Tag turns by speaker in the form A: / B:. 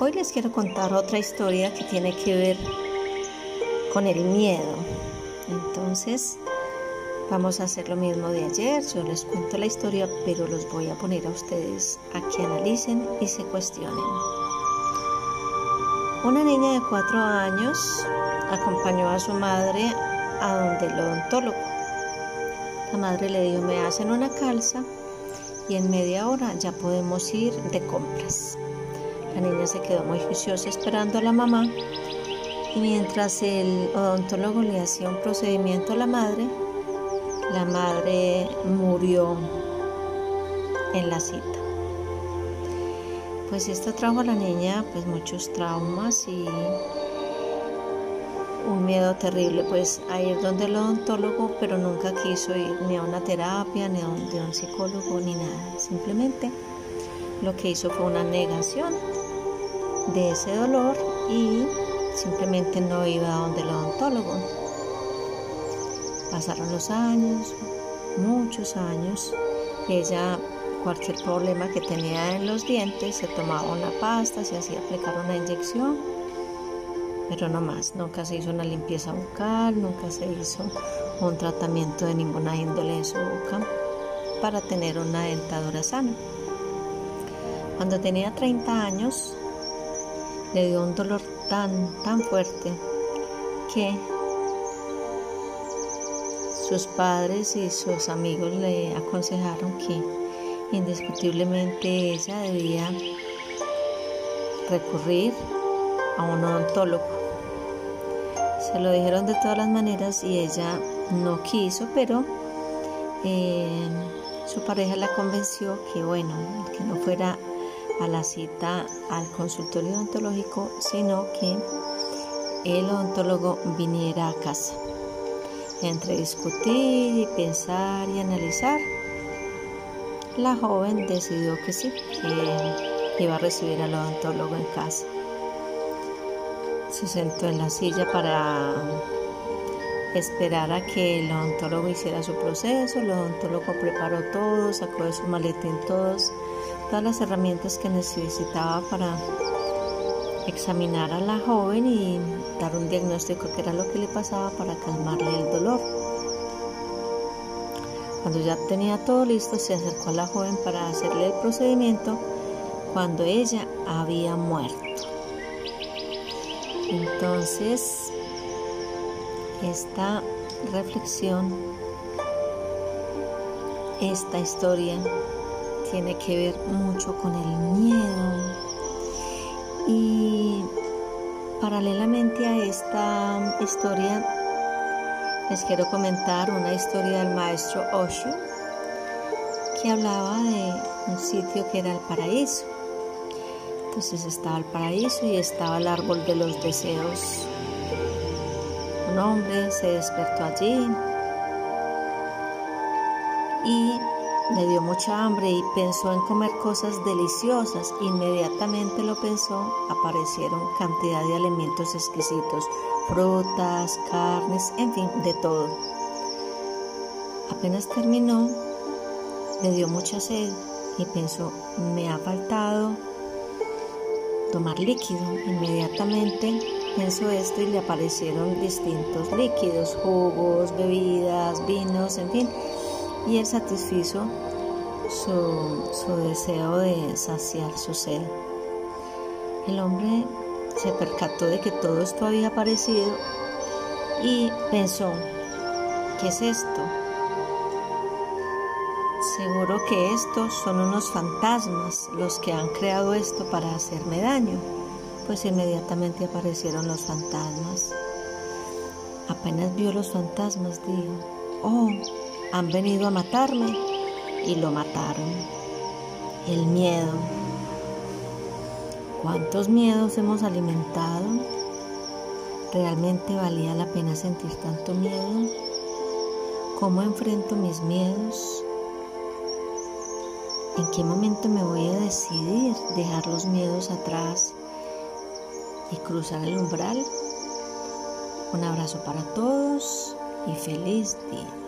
A: Hoy les quiero contar otra historia que tiene que ver con el miedo. Entonces, vamos a hacer lo mismo de ayer. Yo les cuento la historia, pero los voy a poner a ustedes a que analicen y se cuestionen. Una niña de cuatro años acompañó a su madre a donde el odontólogo. La madre le dijo, me hacen una calza y en media hora ya podemos ir de compras. La niña se quedó muy juiciosa esperando a la mamá y mientras el odontólogo le hacía un procedimiento a la madre, la madre murió en la cita. Pues esto trajo a la niña pues muchos traumas y un miedo terrible pues a ir donde el odontólogo, pero nunca quiso ir ni a una terapia, ni a un, un psicólogo, ni nada. Simplemente lo que hizo fue una negación de ese dolor y simplemente no iba a donde el odontólogo. Pasaron los años, muchos años, ella cualquier problema que tenía en los dientes se tomaba una pasta, se hacía aplicar una inyección, pero no más, nunca se hizo una limpieza bucal, nunca se hizo un tratamiento de ninguna índole en su boca para tener una dentadura sana. Cuando tenía 30 años, le dio un dolor tan, tan fuerte que sus padres y sus amigos le aconsejaron que indiscutiblemente ella debía recurrir a un odontólogo. Se lo dijeron de todas las maneras y ella no quiso, pero eh, su pareja la convenció que bueno, que no fuera a la cita al consultorio odontológico, sino que el odontólogo viniera a casa. Entre discutir y pensar y analizar, la joven decidió que sí, que iba a recibir al odontólogo en casa. Se sentó en la silla para esperar a que el odontólogo hiciera su proceso. El odontólogo preparó todo, sacó de su maletín todos todas las herramientas que necesitaba para examinar a la joven y dar un diagnóstico que era lo que le pasaba para calmarle el dolor. Cuando ya tenía todo listo, se acercó a la joven para hacerle el procedimiento cuando ella había muerto. Entonces, esta reflexión, esta historia tiene que ver mucho con el miedo. Y paralelamente a esta historia, les quiero comentar una historia del maestro Osho que hablaba de un sitio que era el paraíso. Entonces estaba el paraíso y estaba el árbol de los deseos. Un hombre se despertó allí y le dio mucha hambre y pensó en comer cosas deliciosas. Inmediatamente lo pensó, aparecieron cantidad de alimentos exquisitos, frutas, carnes, en fin, de todo. Apenas terminó, le dio mucha sed y pensó, me ha faltado tomar líquido. Inmediatamente pensó esto y le aparecieron distintos líquidos, jugos, bebidas, vinos, en fin y él satisfizo su, deseo de saciar su sed. El hombre se percató de que todo esto había aparecido y pensó, ¿qué es esto? Seguro que estos son unos fantasmas los que han creado esto para hacerme daño. Pues inmediatamente aparecieron los fantasmas. Apenas vio los fantasmas, dijo, oh, han venido a matarme y lo mataron. El miedo. ¿Cuántos miedos hemos alimentado? ¿Realmente valía la pena sentir tanto miedo? ¿Cómo enfrento mis miedos? ¿En qué momento me voy a decidir dejar los miedos atrás y cruzar el umbral? Un abrazo para todos y feliz día.